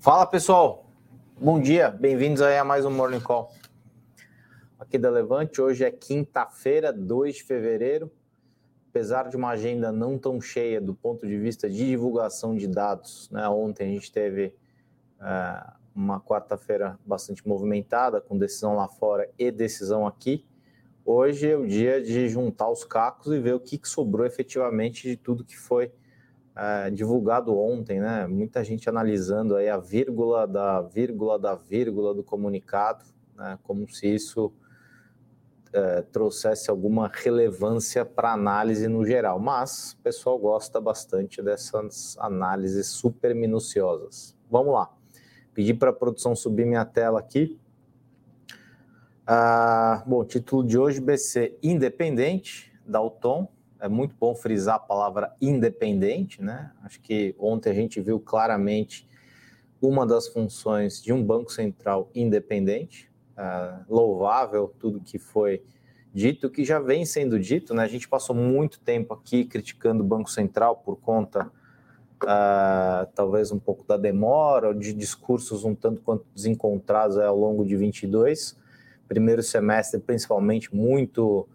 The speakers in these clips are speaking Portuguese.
Fala pessoal, bom dia, bem-vindos aí a mais um Morning Call aqui da Levante. Hoje é quinta-feira, 2 de fevereiro. Apesar de uma agenda não tão cheia do ponto de vista de divulgação de dados, né? Ontem a gente teve uh, uma quarta-feira bastante movimentada, com decisão lá fora e decisão aqui. Hoje é o dia de juntar os cacos e ver o que, que sobrou efetivamente de tudo que foi é, divulgado ontem, né? Muita gente analisando aí a vírgula da vírgula da vírgula do comunicado, né? Como se isso é, trouxesse alguma relevância para análise no geral. Mas o pessoal gosta bastante dessas análises super minuciosas. Vamos lá. Pedir para a produção subir minha tela aqui. Ah, bom, título de hoje: BC independente, Dalton é muito bom frisar a palavra independente, né? Acho que ontem a gente viu claramente uma das funções de um banco central independente, uh, louvável tudo que foi dito, que já vem sendo dito, né? A gente passou muito tempo aqui criticando o Banco Central por conta, uh, talvez um pouco da demora, de discursos um tanto quanto desencontrados ao longo de 22. Primeiro semestre, principalmente, muito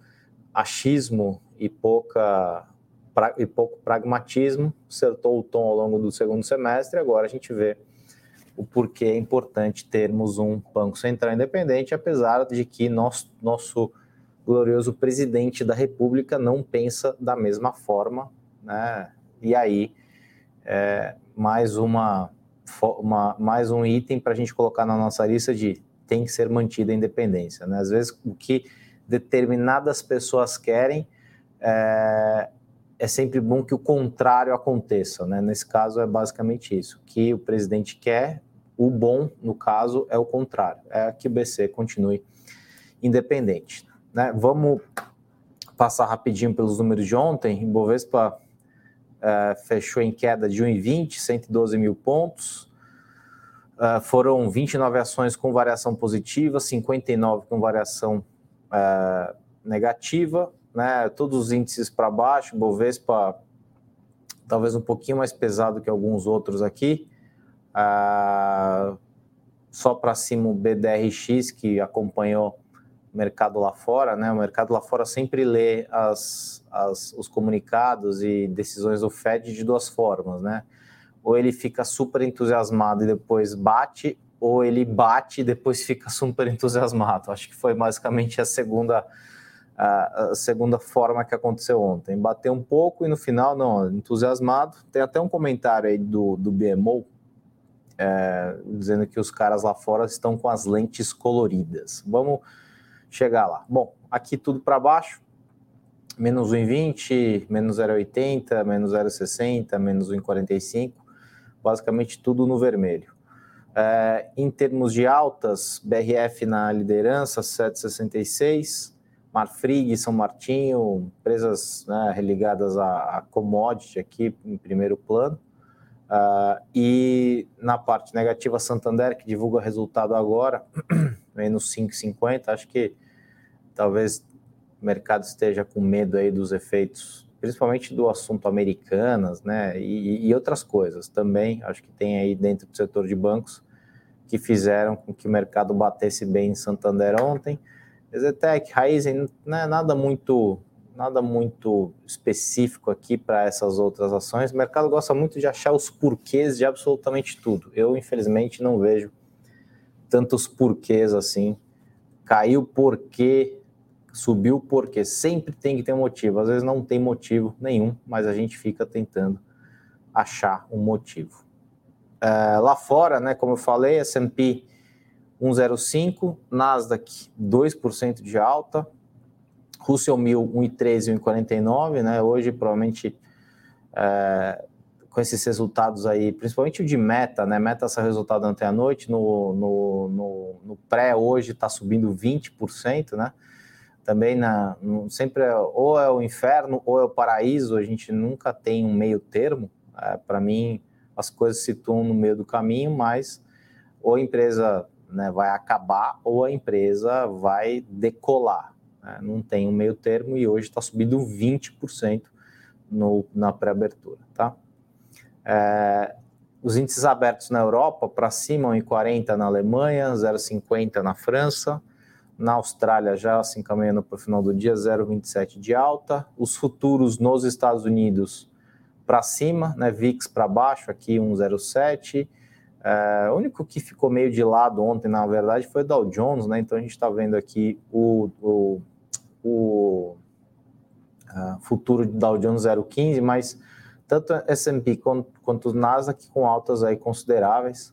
achismo e, pouca, pra, e pouco pragmatismo, acertou o tom ao longo do segundo semestre, agora a gente vê o porquê é importante termos um Banco Central independente, apesar de que nosso, nosso glorioso presidente da República não pensa da mesma forma, né? E aí, é, mais, uma, uma, mais um item para a gente colocar na nossa lista de tem que ser mantida a independência. Né? Às vezes, o que determinadas pessoas querem é, é sempre bom que o contrário aconteça, né? Nesse caso é basicamente isso, que o presidente quer, o bom, no caso, é o contrário, é que o BC continue independente. Né? Vamos passar rapidinho pelos números de ontem. Ibovespa é, fechou em queda de 1,20, 112 mil pontos. É, foram 29 ações com variação positiva, 59 com variação é, negativa né? Todos os índices para baixo, Bovespa talvez um pouquinho mais pesado que alguns outros aqui. Ah, só para cima o BDRX, que acompanhou o mercado lá fora, né? O mercado lá fora sempre lê as, as, os comunicados e decisões do Fed de duas formas, né? Ou ele fica super entusiasmado e depois bate, ou ele bate e depois fica super entusiasmado. Acho que foi basicamente a segunda a, segunda forma que aconteceu ontem. Bateu um pouco e no final, não, entusiasmado. Tem até um comentário aí do, do BMO é, dizendo que os caras lá fora estão com as lentes coloridas. Vamos chegar lá. Bom, aqui tudo para baixo. Menos 1,20, menos 0,80, menos 0,60, menos 1,45. Basicamente tudo no vermelho. É, em termos de altas, BRF na liderança, 7,66 Marfrig, São Martinho, empresas né, religadas a, a, commodity aqui em primeiro plano. Uh, e na parte negativa, Santander, que divulga resultado agora, menos 5,50. Acho que talvez o mercado esteja com medo aí dos efeitos, principalmente do assunto americanas, né? E, e outras coisas também. Acho que tem aí dentro do setor de bancos que fizeram com que o mercado batesse bem em Santander ontem. Exetec, Raizen, não é nada muito, nada muito específico aqui para essas outras ações. O mercado gosta muito de achar os porquês de absolutamente tudo. Eu, infelizmente, não vejo tantos porquês assim. Caiu porque, subiu porque, sempre tem que ter um motivo. Às vezes não tem motivo nenhum, mas a gente fica tentando achar um motivo. É, lá fora, né, como eu falei, S&P 1,05, Nasdaq 2% de alta, Russell 1000 1,13 1,49, né? Hoje provavelmente é, com esses resultados aí, principalmente o de Meta, né? Meta saiu resultado ontem à noite, no, no, no, no pré hoje está subindo 20%, né? Também na, no, sempre é, ou é o inferno ou é o paraíso, a gente nunca tem um meio termo. É, Para mim, as coisas se situam no meio do caminho, mas ou a empresa né, vai acabar ou a empresa vai decolar. Né? Não tem um meio termo e hoje está subindo 20% no, na pré-abertura. Tá? É, os índices abertos na Europa, para cima, 1,40 na Alemanha, 0,50 na França, na Austrália já se encaminhando para o final do dia, 0,27 de alta. Os futuros nos Estados Unidos para cima, né? VIX para baixo, aqui 1,07. É, o único que ficou meio de lado ontem, na verdade, foi o Dow Jones, né? Então a gente está vendo aqui o, o, o uh, futuro de Dow Jones 0,15, mas tanto S&P quanto, o Nasdaq com altas aí consideráveis.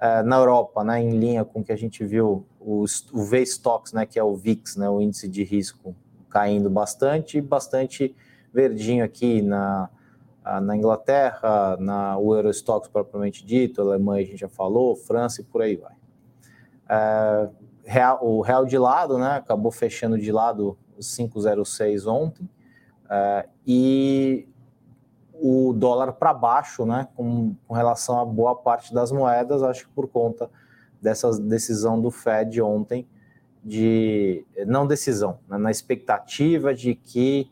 Uh, na Europa, né, em linha com o que a gente viu, o, o V-Stocks, né, que é o VIX, né, o índice de risco, caindo bastante, bastante verdinho aqui na, na Inglaterra, na o Eurostox propriamente dito, Alemanha a gente já falou, França e por aí vai. Uh, real, o real de lado, né, acabou fechando de lado 5,06 ontem, uh, e o dólar para baixo, né, com, com, relação a boa parte das moedas, acho que por conta dessa decisão do Fed ontem, de não decisão, né, na expectativa de que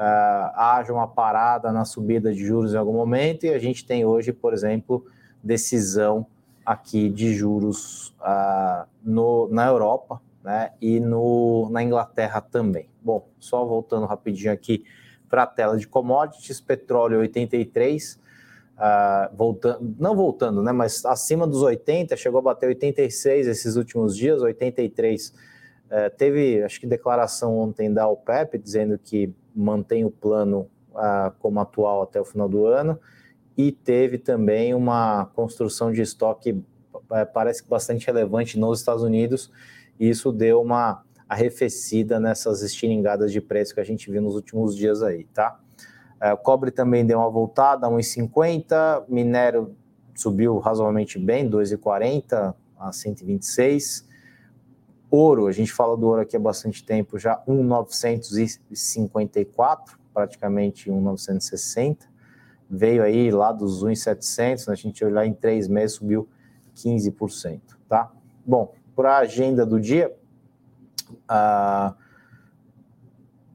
uh, haja uma parada na subida de juros em algum momento, e a gente tem hoje, por exemplo, decisão aqui de juros uh, no, na Europa, né, e no, na Inglaterra também. Bom, só voltando rapidinho aqui para a tela de commodities, petróleo 83, uh, voltando, não voltando, né, mas acima dos 80, chegou a bater 86 esses últimos dias, 83. Eh, teve, acho que declaração ontem da OPEP dizendo que mantém o plano uh, como atual até o final do ano, e teve também uma construção de estoque, uh, parece que bastante relevante nos Estados Unidos, e isso deu uma arrefecida nessas estilingadas de preço que a gente viu nos últimos dias aí, tá? É, cobre também deu uma voltada, 1,50, minério subiu razoavelmente bem, 2,40 a 126. Ouro, a gente fala do ouro aqui há bastante tempo, já 1,954, praticamente 1,960. Veio aí lá dos 1,700, a gente olhar em três meses subiu 15%, tá? Bom, para a agenda do dia, a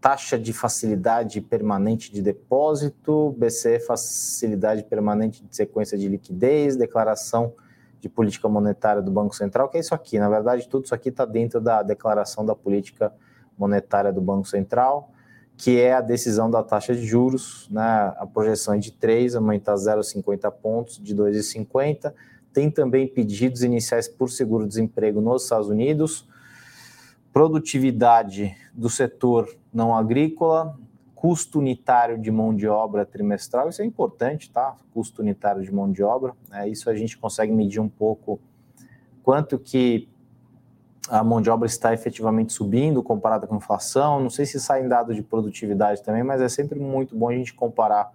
taxa de facilidade permanente de depósito, BCE facilidade permanente de sequência de liquidez, declaração de política monetária do Banco Central, que é isso aqui. Na verdade, tudo isso aqui está dentro da declaração da política monetária do Banco Central, que é a decisão da taxa de juros, né? a projeção é de 3, aumentar 0,50 pontos, de 2,50. Tem também pedidos iniciais por seguro-desemprego nos Estados Unidos, produtividade do setor não agrícola, custo unitário de mão de obra trimestral, isso é importante, tá? Custo unitário de mão de obra, é, isso a gente consegue medir um pouco quanto que a mão de obra está efetivamente subindo comparada com a inflação. Não sei se saem dados de produtividade também, mas é sempre muito bom a gente comparar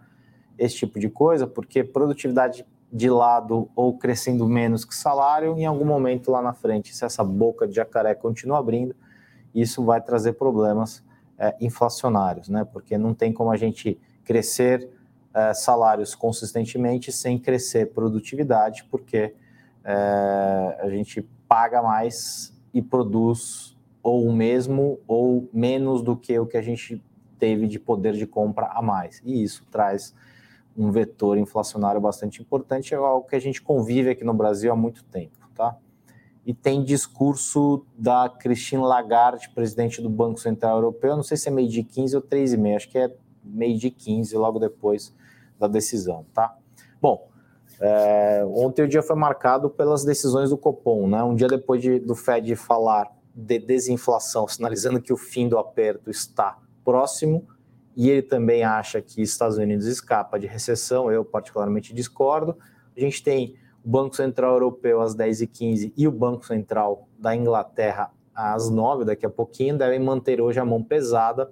esse tipo de coisa, porque produtividade de lado ou crescendo menos que salário, em algum momento lá na frente, se essa boca de jacaré continua abrindo, isso vai trazer problemas é, inflacionários, né? Porque não tem como a gente crescer é, salários consistentemente sem crescer produtividade, porque é, a gente paga mais e produz ou o mesmo ou menos do que o que a gente teve de poder de compra a mais. E isso traz um vetor inflacionário bastante importante, é algo que a gente convive aqui no Brasil há muito tempo, tá? E tem discurso da Christine Lagarde, presidente do Banco Central Europeu, não sei se é meio de 15 ou 3,5, acho que é meio de 15, logo depois da decisão, tá? Bom, é, ontem o dia foi marcado pelas decisões do Copom, né? Um dia depois de, do Fed falar de desinflação, sinalizando que o fim do aperto está próximo, e ele também acha que Estados Unidos escapa de recessão, eu particularmente discordo. A gente tem o Banco Central Europeu às 10h15 e o Banco Central da Inglaterra às 9 daqui a pouquinho, devem manter hoje a mão pesada,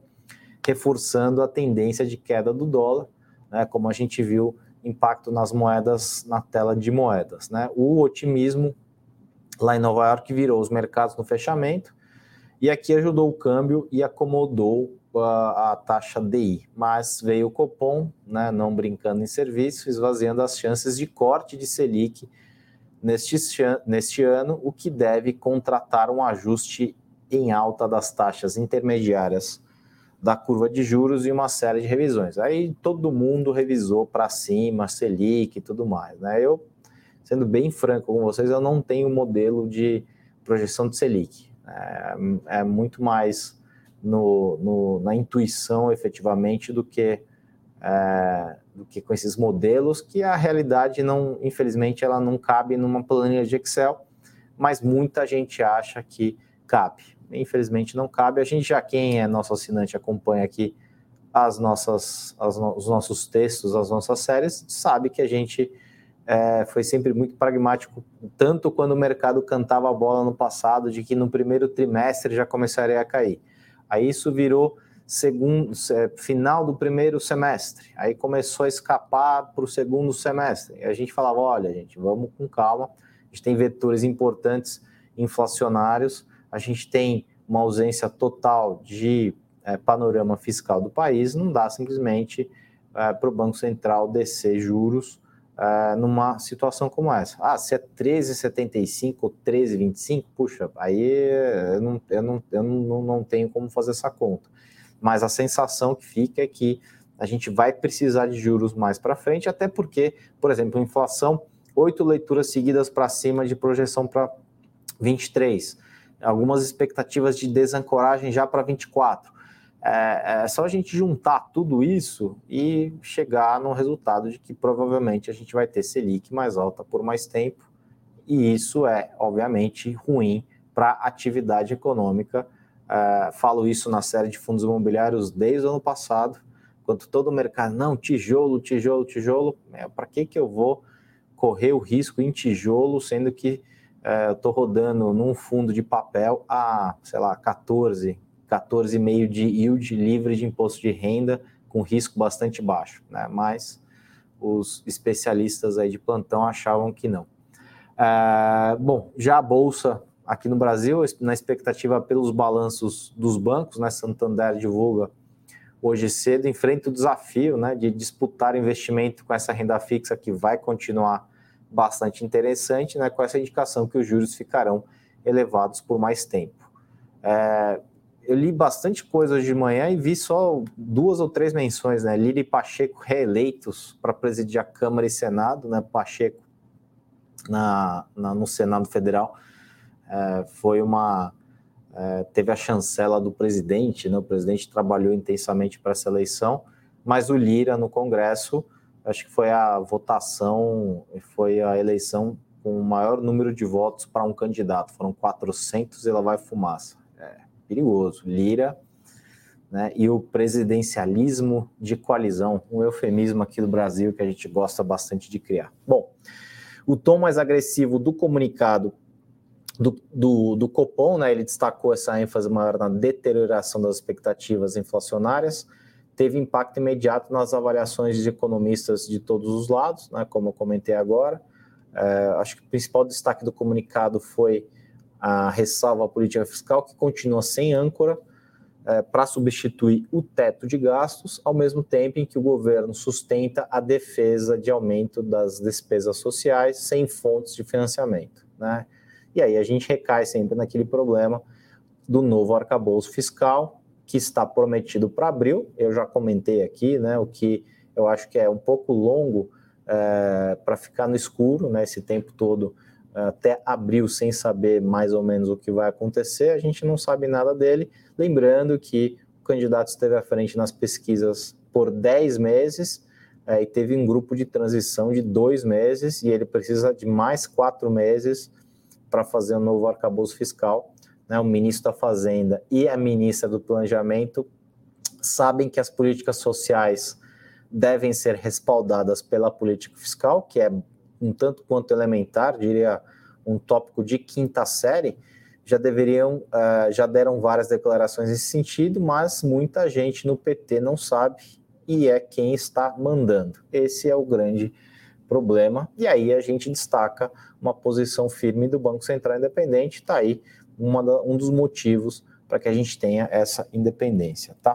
reforçando a tendência de queda do dólar, né, como a gente viu impacto nas moedas, na tela de moedas. Né? O otimismo lá em Nova York virou os mercados no fechamento, e aqui ajudou o câmbio e acomodou a, taxa DI, mas veio o Copom, né, não brincando em serviço, esvaziando as chances de corte de Selic neste, neste ano, o que deve contratar um ajuste em alta das taxas intermediárias da curva de juros e uma série de revisões. Aí todo mundo revisou para cima, Selic e tudo mais. Né? Eu sendo bem franco com vocês, eu não tenho modelo de projeção de Selic. É, é muito mais no, no, na intuição, efetivamente, do que, é, do que com esses modelos, que a realidade, não, infelizmente, ela não cabe numa planilha de Excel, mas muita gente acha que cabe. Infelizmente não cabe. A gente já, quem é nosso assinante, acompanha aqui as nossas, as, os nossos textos, as nossas séries, sabe que a gente é, foi sempre muito pragmático, tanto quando o mercado cantava a bola no passado, de que no primeiro trimestre já começaria a cair. Aí isso virou segundo, é, final do primeiro semestre, aí começou a escapar para o segundo semestre. E a gente falava: olha, gente, vamos com calma, a gente tem vetores importantes inflacionários, a gente tem uma ausência total de é, panorama fiscal do país, não dá simplesmente é, para o Banco Central descer juros é, numa situação como essa. Ah, se é 13,75 ou 13,25, puxa, aí eu, não, eu, não, eu não, não tenho como fazer essa conta. Mas a sensação que fica é que a gente vai precisar de juros mais para frente, até porque, por exemplo, inflação, oito leituras seguidas para cima de projeção para 23, algumas expectativas de desancoragem já para 24. É, é só a gente juntar tudo isso e chegar no resultado de que provavelmente a gente vai ter Selic mais alta por mais tempo, e isso é, obviamente, ruim para a atividade econômica. É, falo isso na série de fundos imobiliários desde o ano passado, quando todo o mercado, não, tijolo, tijolo, tijolo, é, para que, que eu vou correr o risco em tijolo, sendo que é, eu estou rodando num fundo de papel a, sei lá, 14, 14,5 de yield livre de imposto de renda, com risco bastante baixo, né? Mas os especialistas aí de plantão achavam que não. É, bom, já a Bolsa aqui no Brasil, na expectativa pelos balanços dos bancos, né? Santander divulga hoje cedo, enfrenta o desafio né, de disputar investimento com essa renda fixa que vai continuar bastante interessante, né, com essa indicação que os juros ficarão elevados por mais tempo. É, eu li bastante coisa hoje de manhã e vi só duas ou três menções, né? E Pacheco reeleitos para presidir a Câmara e Senado, né? Pacheco na, na no Senado Federal é, foi uma é, teve a chancela do presidente, né? O presidente trabalhou intensamente para essa eleição, mas o Lira no Congresso acho que foi a votação, foi a eleição com o maior número de votos para um candidato, foram 400 e lá vai fumaça perigoso. Lira né, e o presidencialismo de coalizão, um eufemismo aqui do Brasil que a gente gosta bastante de criar. Bom, o tom mais agressivo do comunicado do, do, do Copom, né, ele destacou essa ênfase maior na deterioração das expectativas inflacionárias, teve impacto imediato nas avaliações de economistas de todos os lados, né, como eu comentei agora. É, acho que o principal destaque do comunicado foi a ressalva política fiscal, que continua sem âncora, é, para substituir o teto de gastos, ao mesmo tempo em que o governo sustenta a defesa de aumento das despesas sociais sem fontes de financiamento. Né? E aí a gente recai sempre naquele problema do novo arcabouço fiscal, que está prometido para abril. Eu já comentei aqui, né, o que eu acho que é um pouco longo é, para ficar no escuro, né, esse tempo todo até abril sem saber mais ou menos o que vai acontecer, a gente não sabe nada dele. Lembrando que o candidato esteve à frente nas pesquisas por 10 meses é, e teve um grupo de transição de dois meses e ele precisa de mais quatro meses para fazer um novo arcabouço fiscal. Né? O ministro da Fazenda e a ministra do Planejamento sabem que as políticas sociais devem ser respaldadas pela política fiscal, que é um tanto quanto elementar, diria um tópico de quinta série, já deveriam, uh, já deram várias declarações nesse sentido, mas muita gente no PT não sabe e é quem está mandando. Esse é o grande problema. E aí a gente destaca uma posição firme do Banco Central Independente, está aí uma, um dos motivos para que a gente tenha essa independência, tá?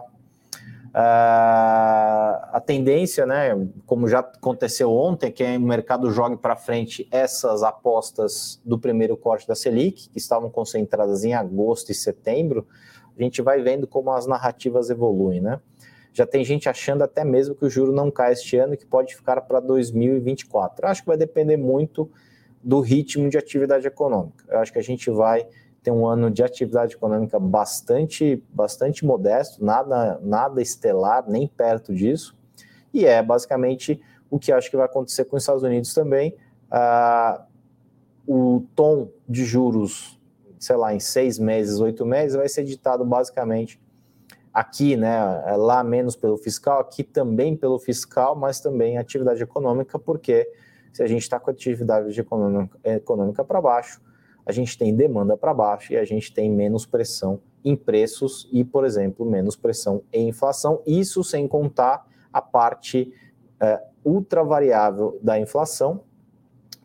Uh, a tendência, né, como já aconteceu ontem, é que o mercado jogue para frente essas apostas do primeiro corte da Selic, que estavam concentradas em agosto e setembro, a gente vai vendo como as narrativas evoluem, né? Já tem gente achando até mesmo que o juro não cai este ano e que pode ficar para 2024. Acho que vai depender muito do ritmo de atividade econômica. Eu acho que a gente vai ter um ano de atividade econômica bastante, bastante modesto, nada, nada estelar, nem perto disso, e é basicamente o que acho que vai acontecer com os Estados Unidos também. Ah, o tom de juros, sei lá, em seis meses, oito meses, vai ser ditado basicamente aqui, né, lá menos pelo fiscal, aqui também pelo fiscal, mas também atividade econômica, porque se a gente está com atividade econômica, econômica para baixo, a gente tem demanda para baixo e a gente tem menos pressão em preços e, por exemplo, menos pressão em inflação. Isso sem contar a parte é, ultra variável da inflação,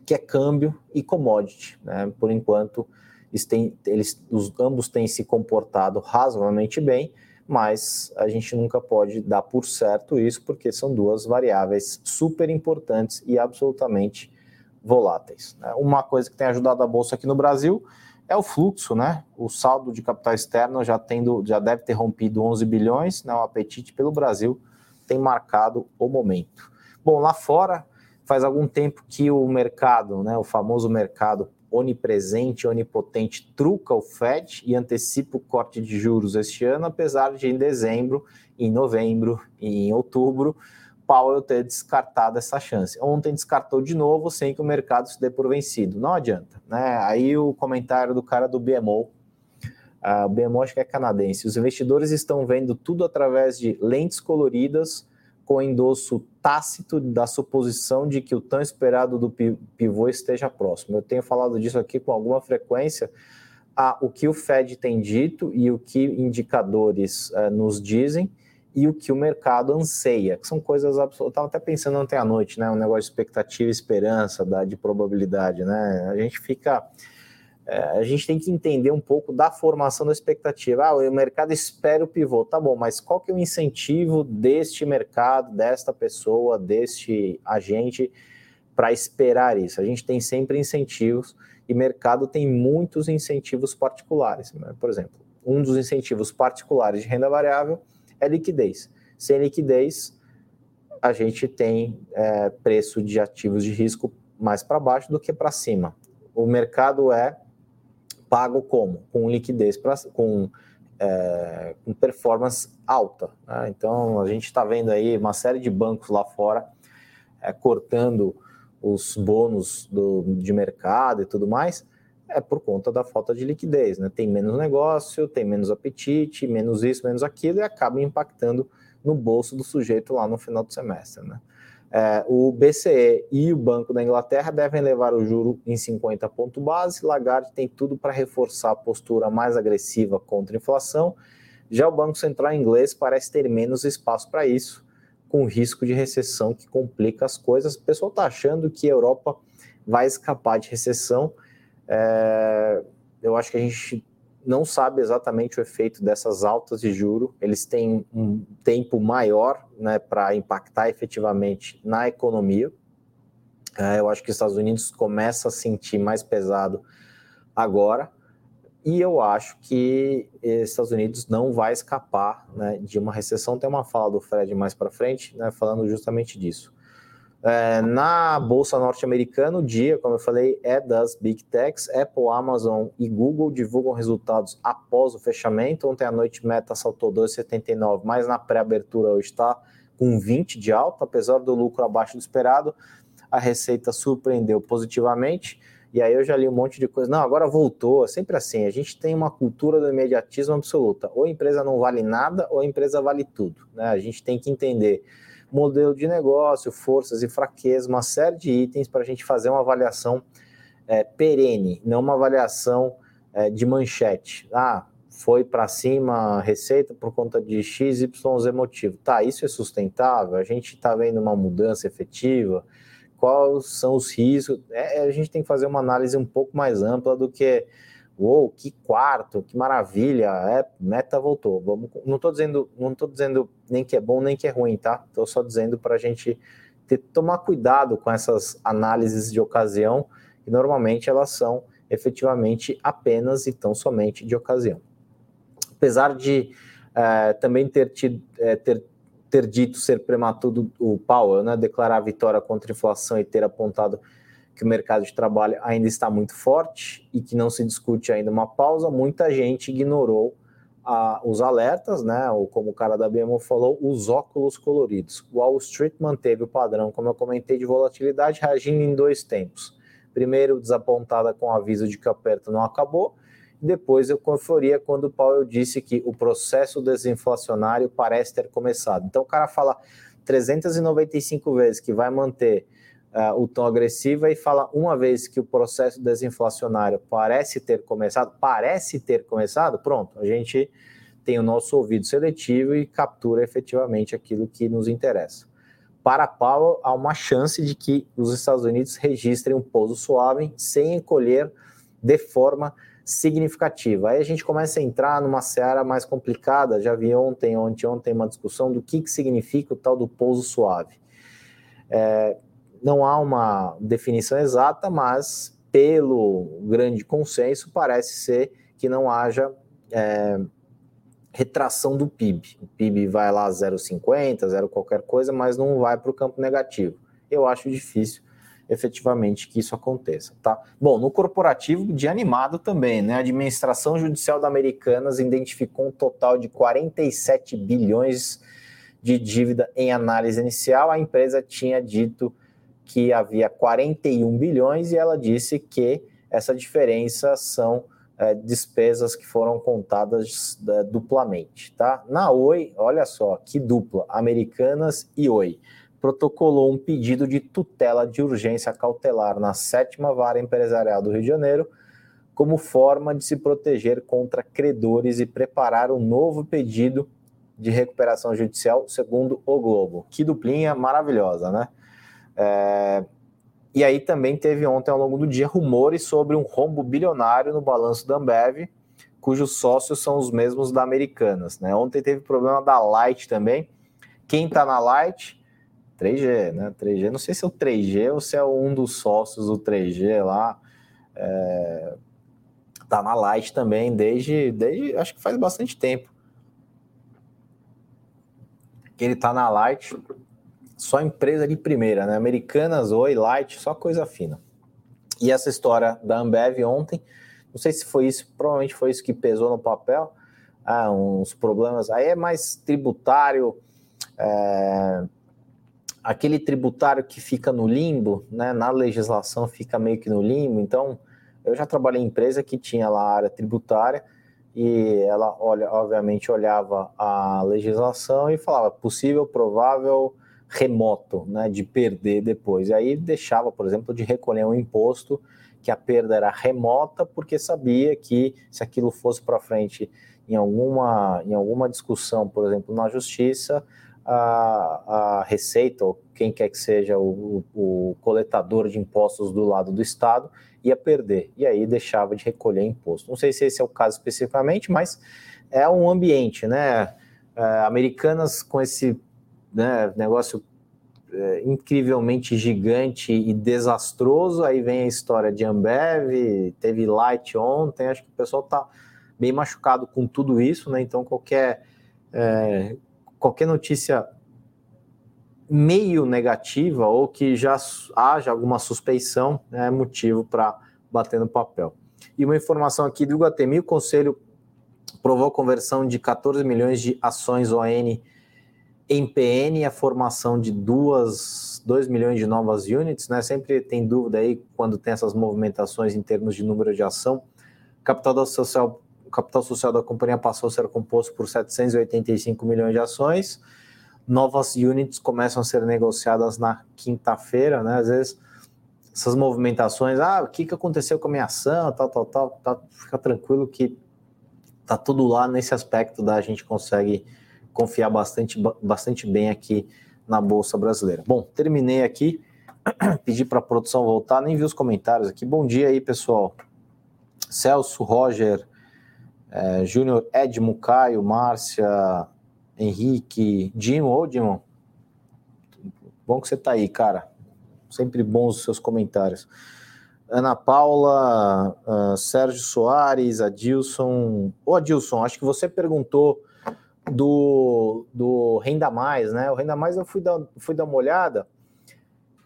que é câmbio e commodity. Né? Por enquanto, eles têm, eles, os, ambos têm se comportado razoavelmente bem, mas a gente nunca pode dar por certo isso, porque são duas variáveis super importantes e absolutamente voláteis. Né? Uma coisa que tem ajudado a bolsa aqui no Brasil é o fluxo, né? O saldo de capital externo já tendo, já deve ter rompido 11 bilhões, né? O apetite pelo Brasil tem marcado o momento. Bom, lá fora faz algum tempo que o mercado, né, o famoso mercado onipresente, onipotente, truca o Fed e antecipa o corte de juros este ano, apesar de em dezembro, em novembro e em outubro Powell ter descartado essa chance. Ontem descartou de novo, sem que o mercado se dê por vencido. Não adianta. Né? Aí o comentário do cara do BMO, uh, ah, o BMO acho que é canadense, os investidores estão vendo tudo através de lentes coloridas com endosso tácito da suposição de que o tão esperado do pivô esteja próximo. Eu tenho falado disso aqui com alguma frequência. Ah, o que o Fed tem dito e o que indicadores uh, nos dizem e o que o mercado anseia, que são coisas absolutas. Eu estava até pensando ontem à noite, né? Um negócio de expectativa e esperança, da, de probabilidade, né? A gente fica. É, a gente tem que entender um pouco da formação da expectativa. Ah, o mercado espera o pivô, tá bom, mas qual que é o incentivo deste mercado, desta pessoa, deste agente para esperar isso? A gente tem sempre incentivos e mercado tem muitos incentivos particulares. Né? Por exemplo, um dos incentivos particulares de renda variável é liquidez. Sem liquidez, a gente tem é, preço de ativos de risco mais para baixo do que para cima. O mercado é pago como? Com liquidez, pra, com, é, com performance alta. Né? Então, a gente está vendo aí uma série de bancos lá fora é, cortando os bônus do, de mercado e tudo mais, é por conta da falta de liquidez, né? Tem menos negócio, tem menos apetite, menos isso, menos aquilo, e acaba impactando no bolso do sujeito lá no final do semestre, né? É, o BCE e o Banco da Inglaterra devem levar o juro em 50 pontos base. Lagarde tem tudo para reforçar a postura mais agressiva contra a inflação. Já o Banco Central inglês parece ter menos espaço para isso, com risco de recessão que complica as coisas. O pessoal está achando que a Europa vai escapar de recessão é, eu acho que a gente não sabe exatamente o efeito dessas altas de juro. Eles têm um tempo maior né, para impactar efetivamente na economia. É, eu acho que os Estados Unidos começa a sentir mais pesado agora. E eu acho que os Estados Unidos não vai escapar né, de uma recessão. Tem uma fala do Fred mais para frente, né, falando justamente disso. É, na bolsa norte-americana, o dia, como eu falei, é das Big Techs. Apple, Amazon e Google divulgam resultados após o fechamento. Ontem à noite, Meta saltou 2,79, mas na pré-abertura hoje está com 20 de alta, apesar do lucro abaixo do esperado. A receita surpreendeu positivamente. E aí eu já li um monte de coisa. Não, agora voltou. É sempre assim. A gente tem uma cultura do imediatismo absoluta. Ou a empresa não vale nada, ou a empresa vale tudo. Né? A gente tem que entender modelo de negócio, forças e fraquezas, uma série de itens para a gente fazer uma avaliação é, perene, não uma avaliação é, de manchete. Ah, foi para cima a receita por conta de X, Y, motivo. Tá, isso é sustentável? A gente está vendo uma mudança efetiva? Quais são os riscos? É, a gente tem que fazer uma análise um pouco mais ampla do que Uou, que quarto, que maravilha, é, meta voltou. Vamos, não estou dizendo, não tô dizendo nem que é bom nem que é ruim, tá? Estou só dizendo para a gente ter, tomar cuidado com essas análises de ocasião, que normalmente elas são efetivamente apenas e tão somente de ocasião. Apesar de é, também ter, tido, é, ter, ter dito ser prematuro o Powell, né, declarar a vitória contra a inflação e ter apontado que o mercado de trabalho ainda está muito forte e que não se discute ainda uma pausa, muita gente ignorou a, os alertas, né? Ou como o cara da BMO falou, os óculos coloridos. Wall Street manteve o padrão, como eu comentei, de volatilidade, reagindo em dois tempos. Primeiro, desapontada com o aviso de que o aperto não acabou, depois eu euforia quando o Powell disse que o processo desinflacionário parece ter começado. Então o cara fala 395 vezes que vai manter uh, o tom agressivo e fala uma vez que o processo desinflacionário parece ter começado, parece ter começado, pronto, a gente tem o nosso ouvido seletivo e captura efetivamente aquilo que nos interessa. Para Powell, há uma chance de que os Estados Unidos registrem um pouso suave sem encolher de forma significativa. Aí a gente começa a entrar numa seara mais complicada. Já vi ontem, ontem, ontem uma discussão do que, que significa o tal do pouso suave. É, não há uma definição exata, mas pelo grande consenso, parece ser que não haja é, retração do PIB. O PIB vai lá 0,50, 0 qualquer coisa, mas não vai para o campo negativo. Eu acho difícil efetivamente que isso aconteça, tá? Bom, no corporativo, de animado também, né? A administração judicial da Americanas identificou um total de 47 bilhões de dívida em análise inicial. A empresa tinha dito que havia 41 bilhões e ela disse que essa diferença são é, despesas que foram contadas é, duplamente, tá? Na Oi, olha só, que dupla, Americanas e Oi, protocolou um pedido de tutela de urgência cautelar na sétima vara empresarial do Rio de Janeiro, como forma de se proteger contra credores e preparar um novo pedido de recuperação judicial, segundo o Globo. Que duplinha maravilhosa, né? É, e aí também teve ontem, ao longo do dia, rumores sobre um rombo bilionário no balanço da Ambev, cujos sócios são os mesmos da Americanas. Né? Ontem teve problema da Light também. Quem está na Light? 3G, né? 3G, não sei se é o 3G ou se é um dos sócios do 3G lá. É, tá na Light também desde, desde acho que faz bastante tempo. Que ele tá na Light só empresa de primeira, né? Americanas, Oi, Light, só coisa fina. E essa história da Ambev ontem, não sei se foi isso, provavelmente foi isso que pesou no papel, ah, uns problemas. Aí é mais tributário, é, aquele tributário que fica no limbo, né? Na legislação fica meio que no limbo. Então, eu já trabalhei em empresa que tinha lá a área tributária e ela, olha, obviamente, olhava a legislação e falava possível, provável remoto, né, de perder depois. E aí deixava, por exemplo, de recolher um imposto que a perda era remota, porque sabia que se aquilo fosse para frente em alguma, em alguma discussão, por exemplo, na justiça, a, a Receita, ou quem quer que seja o, o coletador de impostos do lado do Estado, ia perder. E aí deixava de recolher imposto. Não sei se esse é o caso especificamente, mas é um ambiente, né? É, americanas com esse né, negócio é, incrivelmente gigante e desastroso. Aí vem a história de Ambev, teve Light ontem. Acho que o pessoal está bem machucado com tudo isso, né? Então qualquer é, qualquer notícia meio negativa ou que já haja alguma suspeição né, é motivo para bater no papel. E uma informação aqui do Iguatemi, o Conselho provou conversão de 14 milhões de ações ON em PN a formação de duas, 2 milhões de novas units, né? Sempre tem dúvida aí quando tem essas movimentações em termos de número de ação. Capital social, capital social da companhia passou a ser composto por 785 milhões de ações. Novas units começam a ser negociadas na quinta-feira, né? Às vezes essas movimentações, ah, o que, que aconteceu com a minha ação, tal, tal, tal, tá, fica tranquilo que tá tudo lá nesse aspecto da gente consegue confiar bastante, bastante bem aqui na Bolsa Brasileira. Bom, terminei aqui, pedi para a produção voltar, nem vi os comentários aqui. Bom dia aí, pessoal. Celso, Roger, é, Júnior, Edmo, Caio, Márcia, Henrique, Dimo. Ô, Dimo, bom que você está aí, cara. Sempre bons os seus comentários. Ana Paula, uh, Sérgio Soares, Adilson. Ô, Adilson, acho que você perguntou do, do Renda Mais, né? O Renda Mais eu fui dar, fui dar uma olhada.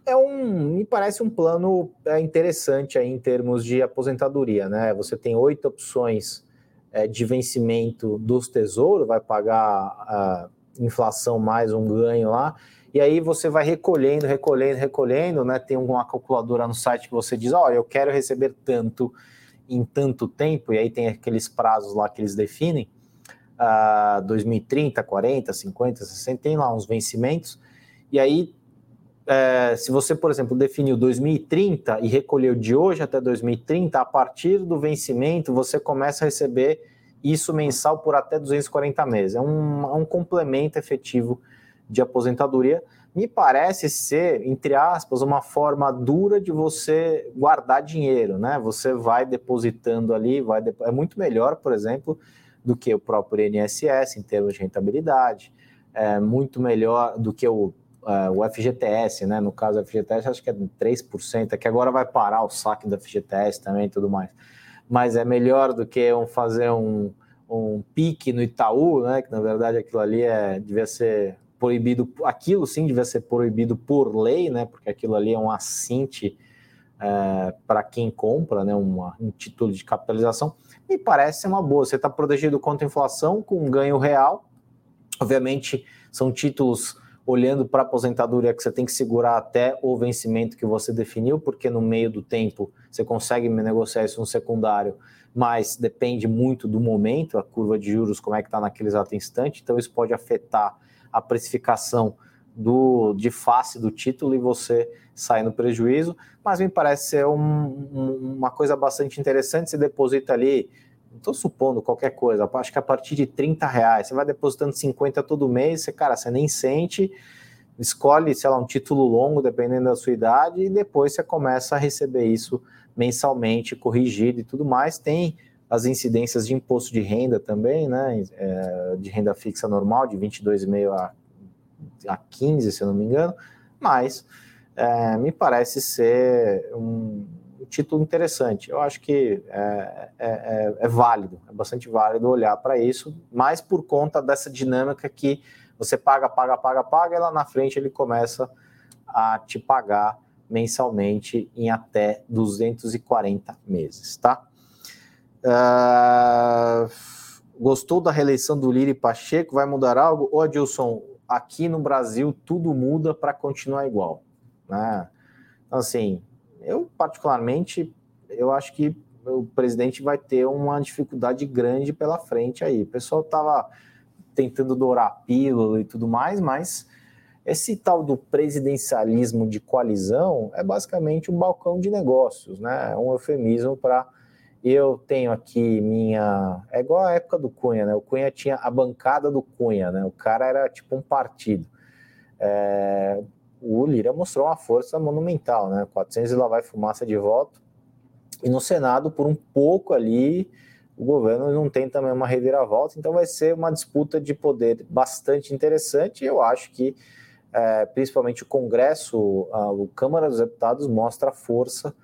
é um, me parece um plano é, interessante aí em termos de aposentadoria, né? Você tem oito opções é, de vencimento dos tesouros, vai pagar inflação mais um ganho lá, e aí você vai recolhendo, recolhendo, recolhendo, né? Tem uma calculadora no site que você diz, olha, eu quero receber tanto em tanto tempo, e aí tem aqueles prazos lá que eles definem, uh, 2030, 40, 50, 60, tem lá uns vencimentos, e aí é, se você, por exemplo, definiu 2030 e recolheu de hoje até 2030, a partir do vencimento você começa a receber isso mensal por até 240 meses. É um, é um complemento efetivo de aposentadoria. Me parece ser, entre aspas, uma forma dura de você guardar dinheiro, né? Você vai depositando ali, vai é muito melhor, por exemplo, do que o próprio INSS em termos de rentabilidade, é muito melhor do que o uh, o FGTS, né? No caso do FGTS, acho que é 3%, é que agora vai parar o saque do FGTS também e tudo mais. Mas é melhor do que um, fazer um, um pique no Itaú, né? Que na verdade aquilo ali é, devia ser proibido, aquilo sim devia ser proibido por lei, né? Porque aquilo ali é um assinte é, para quem compra, né? Uma, um título de capitalização. Me parece uma boa. Você está protegido contra a inflação com um ganho real. Obviamente, são títulos olhando para a aposentadoria que você tem que segurar até o vencimento que você definiu, porque no meio do tempo você consegue negociar isso no secundário, mas depende muito do momento, a curva de juros, como é que está naquele exato instante, então isso pode afetar a precificação do, de face do título e você sai no prejuízo, mas me parece ser um, um, uma coisa bastante interessante, você deposita ali estou supondo qualquer coisa, acho que a partir de 30 reais, você vai depositando 50 todo mês, você, cara, você nem sente, escolhe, sei lá, um título longo, dependendo da sua idade, e depois você começa a receber isso mensalmente, corrigido e tudo mais. Tem as incidências de imposto de renda também, né, é, de renda fixa normal, de 22,5 a, a 15, se eu não me engano, mas é, me parece ser um título interessante. Eu acho que é, é, é, é válido, é bastante válido olhar para isso, mais por conta dessa dinâmica que você paga, paga, paga, paga, e lá na frente ele começa a te pagar mensalmente em até 240 meses, tá? Uh, gostou da reeleição do Lira e Pacheco? Vai mudar algo? Ô, Adilson, aqui no Brasil tudo muda para continuar igual, né? Então, assim, eu, particularmente, eu acho que o presidente vai ter uma dificuldade grande pela frente aí. O pessoal estava tentando dourar a pílula e tudo mais, mas esse tal do presidencialismo de coalizão é basicamente um balcão de negócios, né? É um eufemismo para eu tenho aqui minha. É igual a época do Cunha, né? O Cunha tinha a bancada do Cunha, né? O cara era tipo um partido. É o Lira mostrou uma força monumental, né? 400 e lá vai fumaça de voto. E no Senado, por um pouco ali, o governo não tem também uma reviravolta, então vai ser uma disputa de poder bastante interessante. Eu acho que, é, principalmente o Congresso, a, a Câmara dos Deputados, mostra força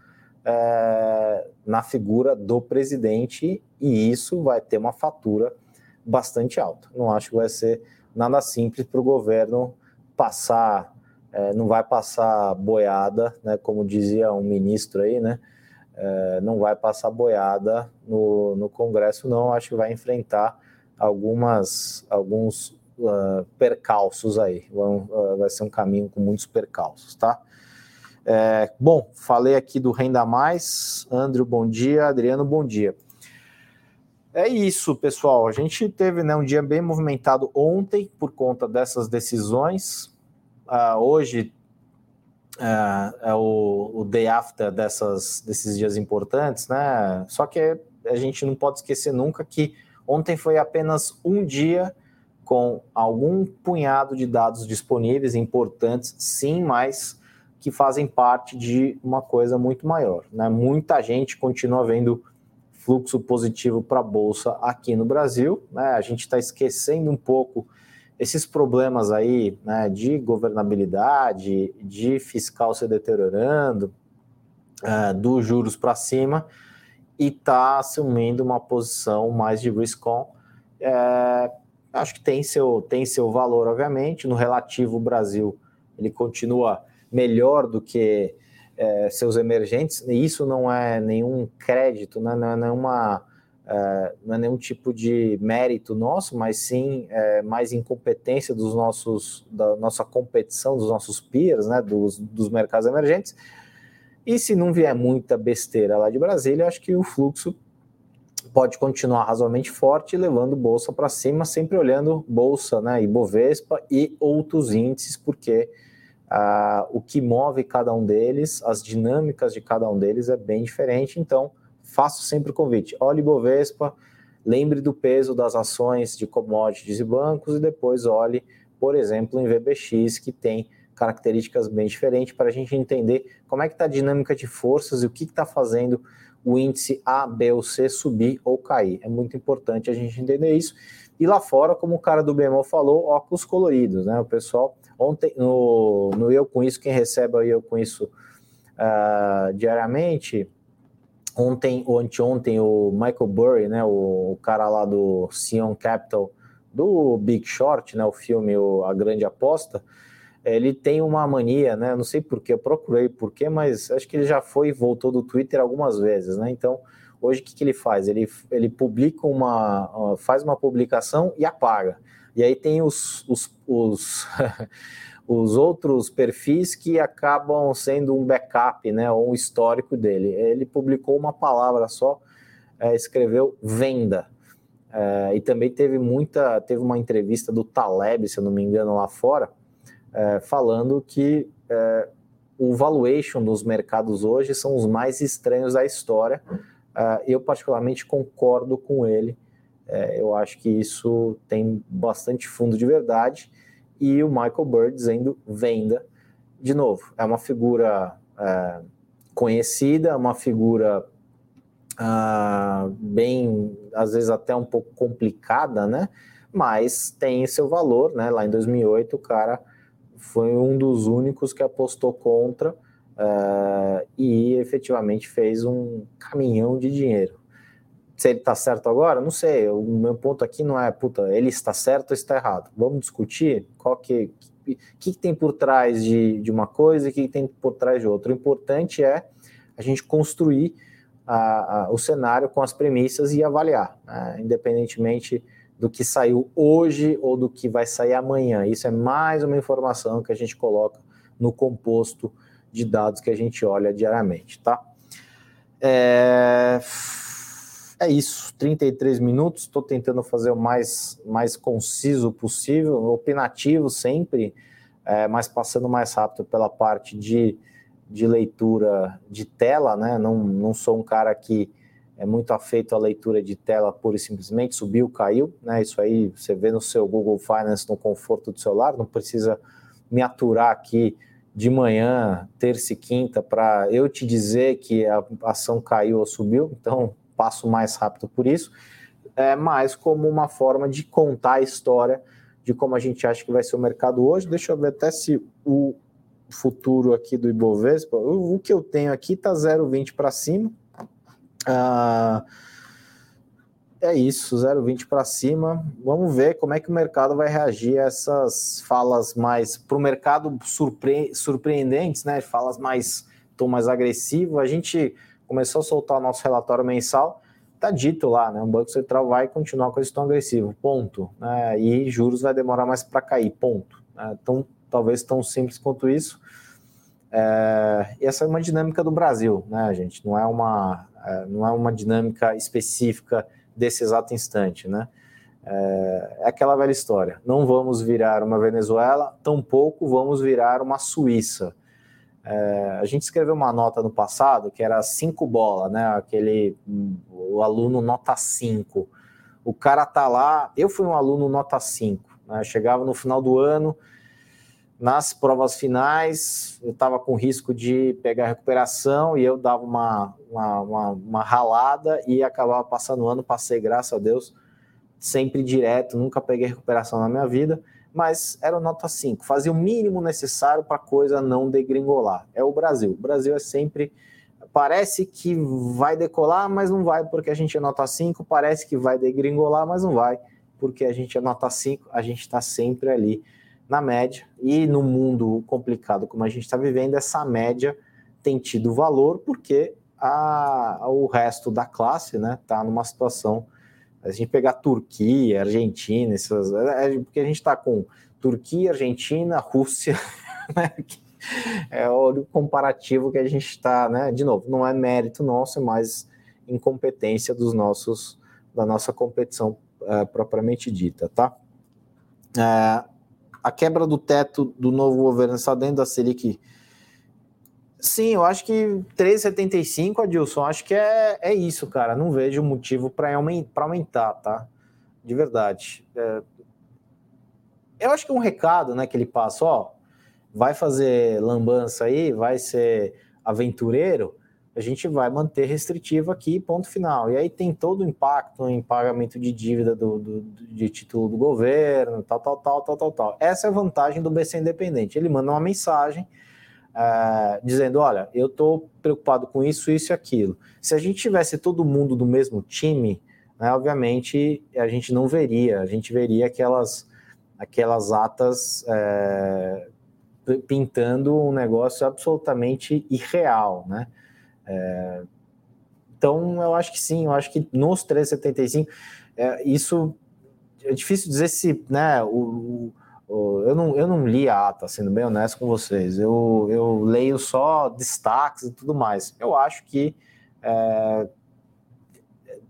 é, na figura do presidente, e isso vai ter uma fatura bastante alta. Não acho que vai ser nada simples para o governo passar é, não vai passar boiada, né, como dizia um ministro aí, né, é, não vai passar boiada no, no Congresso, não. Acho que vai enfrentar algumas, alguns uh, percalços aí. Vão, uh, vai ser um caminho com muitos percalços, tá? É, bom, falei aqui do Renda Mais. Andrew, bom dia. Adriano, bom dia. É isso, pessoal. A gente teve né, um dia bem movimentado ontem por conta dessas decisões uh, hoje uh, é o, o, day after dessas, desses dias importantes, né? Só que a gente não pode esquecer nunca que ontem foi apenas um dia com algum punhado de dados disponíveis importantes, sim, mas que fazem parte de uma coisa muito maior. Né? Muita gente continua vendo fluxo positivo para a Bolsa aqui no Brasil. Né? A gente está esquecendo um pouco esses problemas aí né, de governabilidade, de fiscal se deteriorando, uh, dos juros para cima, e está assumindo uma posição mais de risk on. É, acho que tem seu, tem seu valor, obviamente. No relativo, o Brasil ele continua melhor do que é, seus emergentes, e isso não é nenhum crédito, né? não é nenhuma Uh, não é nenhum tipo de mérito nosso, mas sim é, mais incompetência dos nossos, da nossa competição, dos nossos peers, né, dos, dos mercados emergentes. E se não vier muita besteira lá de Brasília, acho que o fluxo pode continuar razoavelmente forte, levando bolsa para cima, sempre olhando bolsa, né, Ibovespa e outros índices, porque uh, o que move cada um deles, as dinâmicas de cada um deles é bem diferente. Então, faço sempre o convite: olhe Bovespa, lembre do peso das ações de commodities e bancos e depois olhe, por exemplo, em VBX, que tem características bem diferentes para a gente entender como é que está a dinâmica de forças e o que está fazendo o índice A, B ou C subir ou cair. É muito importante a gente entender isso. E lá fora, como o cara do BMO falou, óculos coloridos, né? O pessoal, ontem, no, no Eu Com Isso, quem recebe o Eu Com Isso uh, diariamente, ontem ou anteontem o Michael Burry, né, o, o cara lá do Sion Capital, do Big Short, né, o filme o, A Grande Aposta, ele tem uma mania, né, não sei porquê, eu procurei porquê, mas acho que ele já foi e voltou do Twitter algumas vezes, né, então hoje o que, que ele faz? Ele, ele publica uma, faz uma publicação e apaga, e aí tem os, os, os os outros perfis que acabam sendo um backup, né, ou um histórico dele. Ele publicou uma palavra só, é, escreveu venda. É, e também teve muita, teve uma entrevista do Taleb, se eu não me engano, lá fora, é, falando que é, o valuation dos mercados hoje são os mais estranhos da história. É, eu particularmente concordo com ele. É, eu acho que isso tem bastante fundo de verdade e o Michael Bird dizendo venda. De novo, é uma figura é, conhecida, uma figura ah, bem, às vezes até um pouco complicada, né? Mas tem seu valor, né? Lá em 2008 o cara foi um dos únicos que apostou contra uh, e efetivamente fez um caminhão de dinheiro se ele está certo agora, não sei. O meu ponto aqui não é, puta, ele está certo ou está errado. Vamos discutir qual que, que, que tem por trás de, de uma coisa e o que tem por trás de outra. O importante é a gente construir a, a, o cenário com as premissas e avaliar, né? independentemente do que saiu hoje ou do que vai sair amanhã. Isso é mais uma informação que a gente coloca no composto de dados que a gente olha diariamente, tá? É é isso, 33 minutos. Estou tentando fazer o mais, mais conciso possível, opinativo sempre, é, mas passando mais rápido pela parte de, de leitura de tela, né? Não, não sou um cara que é muito afeito à leitura de tela pura e simplesmente, subiu, caiu, né? Isso aí você vê no seu Google Finance no conforto do celular, não precisa me aturar aqui de manhã, terça e quinta, para eu te dizer que a ação caiu ou subiu. Então, passo mais rápido por isso, é, mas como uma forma de contar a história de como a gente acha que vai ser o mercado hoje. Deixa eu ver até se o futuro aqui do Ibovespa, o, o que eu tenho aqui está 0,20 para cima. Ah, é isso, 0,20 para cima. Vamos ver como é que o mercado vai reagir a essas falas mais para o mercado surpre, surpreendentes, né? Falas mais tom mais agressivo. A gente começou a soltar o nosso relatório mensal, está dito lá, né? O Banco Central vai continuar com esse tom agressivo, ponto. Né? E juros vai demorar mais para cair, ponto. Né? Então, talvez tão simples quanto isso. É, e essa é uma dinâmica do Brasil, né, gente? Não é uma, é, não é uma dinâmica específica desse exato instante, né? É, é aquela velha história. Não vamos virar uma Venezuela, tampouco vamos virar uma Suíça. É, a gente escreveu uma nota no passado que era cinco bola, né? Aquele o aluno nota 5. O cara tá lá, eu fui um aluno nota 5, né? Chegava no final do ano, nas provas finais, eu estava com risco de pegar recuperação e eu dava uma, uma, uma, uma ralada e acabava passando o ano, passei, graças a Deus, sempre direto, nunca peguei recuperação na minha vida mas era nota 5, fazia o mínimo necessário para a coisa não degringolar. É o Brasil. O Brasil é sempre. Parece que vai decolar, mas não vai porque a gente é nota 5. Parece que vai degringolar, mas não vai porque a gente é nota 5. A gente está sempre ali na média, e no mundo complicado como a gente está vivendo, essa média tem tido valor porque a, o resto da classe está né, tá numa situação. A gente pegar Turquia, Argentina, essas, é, é porque a gente está com Turquia, Argentina, Rússia, né, é o comparativo que a gente está, né? De novo, não é mérito nosso, é mais incompetência dos nossos da nossa competição é, propriamente dita, tá? É, a quebra do teto do novo governo está dentro da Selic. Sim, eu acho que 3,75, Adilson, acho que é, é isso, cara. Não vejo motivo para aumentar, tá? De verdade. É, eu acho que um recado né, que ele passa, ó, vai fazer lambança aí, vai ser aventureiro, a gente vai manter restritivo aqui, ponto final. E aí tem todo o impacto em pagamento de dívida do, do, de título do governo, tal, tal, tal, tal, tal, tal. Essa é a vantagem do BC Independente. Ele manda uma mensagem uh, dizendo: olha, eu estou preocupado com isso, isso e aquilo. Se a gente tivesse todo mundo do mesmo time, né, obviamente a gente não veria, a gente veria aquelas, aquelas atas. Uh, pintando um negócio absolutamente irreal, né? É, então, eu acho que sim, eu acho que nos 375, é, isso é difícil dizer se, né, o, eu, não, eu não li a ata, sendo bem honesto com vocês, eu, eu leio só destaques e tudo mais. Eu acho que é,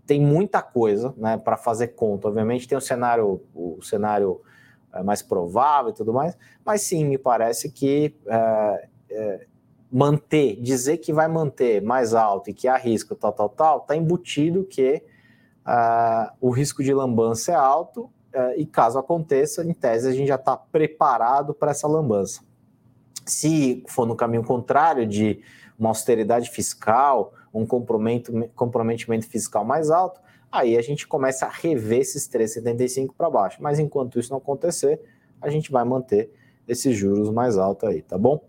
tem muita coisa né, para fazer conta. Obviamente, tem o cenário, o cenário é, mais provável e tudo mais, mas sim, me parece que é, é, manter, dizer que vai manter mais alto e que há risco tal, tal, tal, está embutido que uh, o risco de lambança é alto e caso aconteça, em tese a gente já está preparado para essa lambança. Se for no caminho contrário de uma austeridade fiscal, um comprometimento fiscal mais alto, aí a gente começa a rever esses 3,75 para baixo. Mas enquanto isso não acontecer, a gente vai manter esses juros mais altos aí, tá bom?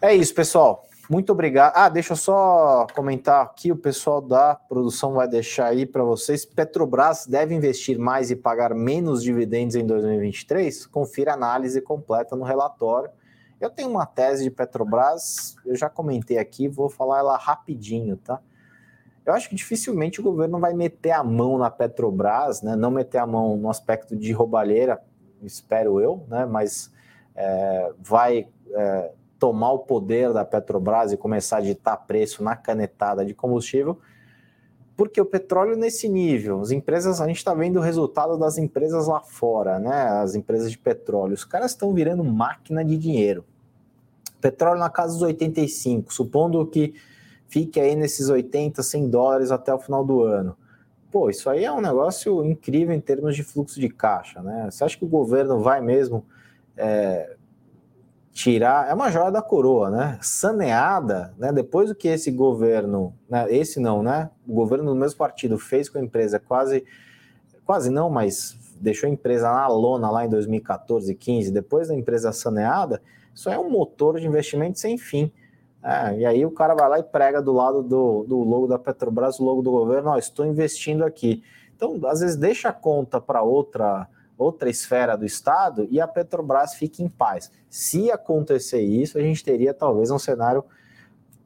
É isso, pessoal. Muito obrigado. Ah, deixa eu só comentar aqui, o pessoal da produção vai deixar aí para vocês. Petrobras deve investir mais e pagar menos dividendos em 2023? Confira a análise completa no relatório. Eu tenho uma tese de Petrobras, eu já comentei aqui, vou falar ela rapidinho, tá? Eu acho que dificilmente o governo vai meter a mão na Petrobras, né? Não meter a mão no aspecto de roubalheira, espero eu, né? Mas é, vai é, tomar o poder da Petrobras e começar a ditar preço na canetada de combustível, porque o petróleo nesse nível, as empresas, a gente está vendo o resultado das empresas lá fora, né? As empresas de petróleo, os caras estão virando máquina de dinheiro. Petróleo na casa dos 85, supondo que fique aí nesses 80, 100 dólares até o final do ano. Pô, isso aí é um negócio incrível em termos de fluxo de caixa, né? Você acha que o governo vai mesmo é, tirar, é uma joia da coroa, né? Saneada, né? Depois do que esse governo, né? esse não, né? O governo do mesmo partido fez com a empresa quase, quase não, mas deixou a empresa na lona lá em 2014, 15, depois da empresa saneada, isso é um motor de investimento sem fim. É, e aí o cara vai lá e prega do lado do, do logo da Petrobras, o logo do governo, ó, estou investindo aqui. Então, às vezes deixa a conta para outra outra esfera do Estado e a Petrobras fique em paz. Se acontecer isso, a gente teria talvez um cenário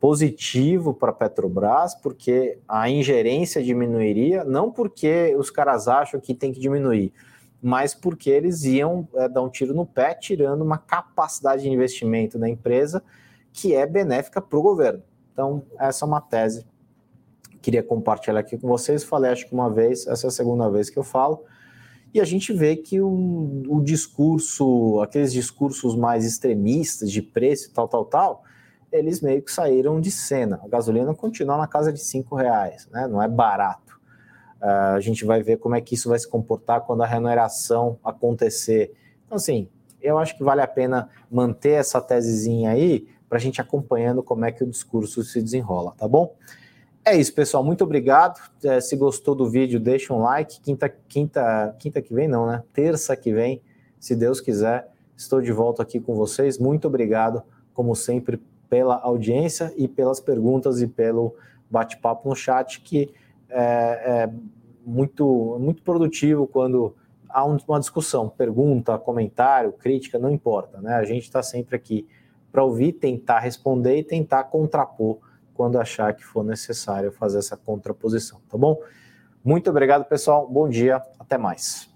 positivo para a Petrobras, porque a ingerência diminuiria, não porque os caras acham que tem que diminuir, mas porque eles iam é, dar um tiro no pé, tirando uma capacidade de investimento da empresa que é benéfica para o governo. Então, essa é uma tese que queria compartilhar aqui com vocês. Falei, acho que uma vez, essa é a segunda vez que eu falo. E a gente vê que o, o discurso, aqueles discursos mais extremistas de preço e tal, tal, tal, eles meio que saíram de cena. A gasolina continua na casa de cinco reais, né? não é barato. Uh, a gente vai ver como é que isso vai se comportar quando a remuneração acontecer. Então, assim, eu acho que vale a pena manter essa tesezinha aí para a gente acompanhando como é que o discurso se desenrola, tá bom? É isso, pessoal. Muito obrigado. É, se gostou do vídeo, deixa um like. Quinta, quinta, quinta que vem, não, né? Terça que vem, se Deus quiser, estou de volta aqui com vocês. Muito obrigado, como sempre, pela audiência e pelas perguntas e pelo bate-papo no chat, que é, é muito, muito produtivo quando há uma discussão, pergunta, comentário, crítica, não importa, né? A gente está sempre aqui para ouvir, tentar responder e tentar contrapor quando achar que for necessário fazer essa contraposição, tá bom? Muito obrigado, pessoal. Bom dia. Até mais.